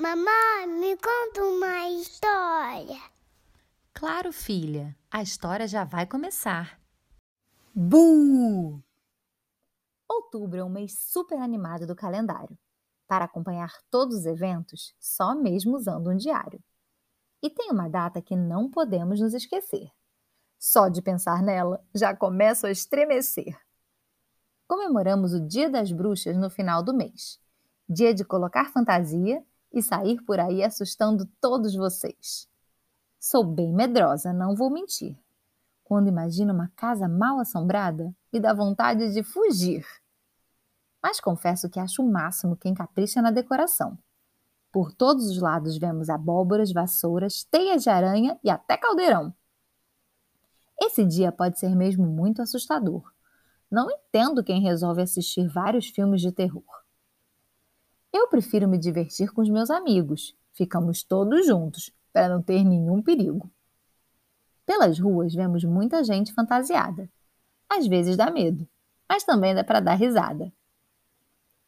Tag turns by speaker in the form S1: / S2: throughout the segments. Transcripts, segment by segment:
S1: Mamãe, me conta uma história.
S2: Claro, filha, a história já vai começar.
S3: Bu! Outubro é um mês super animado do calendário. Para acompanhar todos os eventos, só mesmo usando um diário. E tem uma data que não podemos nos esquecer. Só de pensar nela, já começo a estremecer. Comemoramos o Dia das Bruxas no final do mês. Dia de colocar fantasia e sair por aí assustando todos vocês. Sou bem medrosa, não vou mentir. Quando imagino uma casa mal assombrada, me dá vontade de fugir. Mas confesso que acho o máximo quem capricha na decoração. Por todos os lados vemos abóboras, vassouras, teias de aranha e até caldeirão. Esse dia pode ser mesmo muito assustador. Não entendo quem resolve assistir vários filmes de terror. Eu prefiro me divertir com os meus amigos. Ficamos todos juntos, para não ter nenhum perigo. Pelas ruas vemos muita gente fantasiada. Às vezes dá medo, mas também dá para dar risada.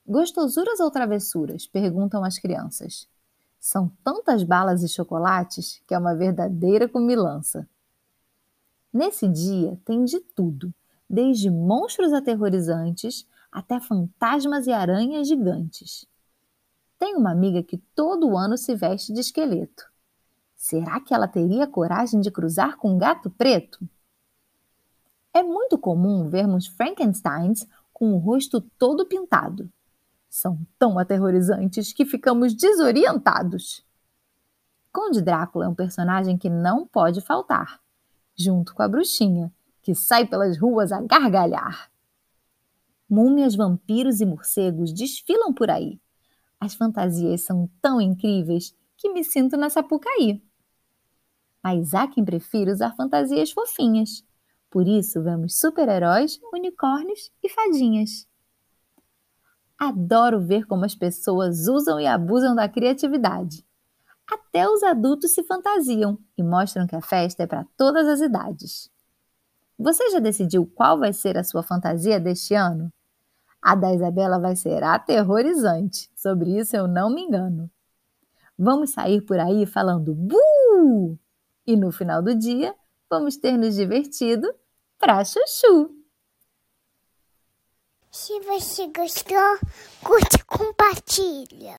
S3: Gostosuras ou travessuras? perguntam as crianças. São tantas balas e chocolates que é uma verdadeira comilança. Nesse dia tem de tudo, desde monstros aterrorizantes até fantasmas e aranhas gigantes. Tem uma amiga que todo ano se veste de esqueleto. Será que ela teria coragem de cruzar com um gato preto? É muito comum vermos Frankensteins com o rosto todo pintado. São tão aterrorizantes que ficamos desorientados. Conde Drácula é um personagem que não pode faltar, junto com a bruxinha, que sai pelas ruas a gargalhar. Múmias, vampiros e morcegos desfilam por aí. As fantasias são tão incríveis que me sinto na Sapucaí. Mas há quem prefira usar fantasias fofinhas. Por isso vemos super-heróis, unicórnios e fadinhas. Adoro ver como as pessoas usam e abusam da criatividade. Até os adultos se fantasiam e mostram que a festa é para todas as idades. Você já decidiu qual vai ser a sua fantasia deste ano? A da Isabela vai ser aterrorizante, sobre isso eu não me engano. Vamos sair por aí falando bu! E no final do dia, vamos ter nos divertido pra chuchu!
S1: Se você gostou, curte e compartilha.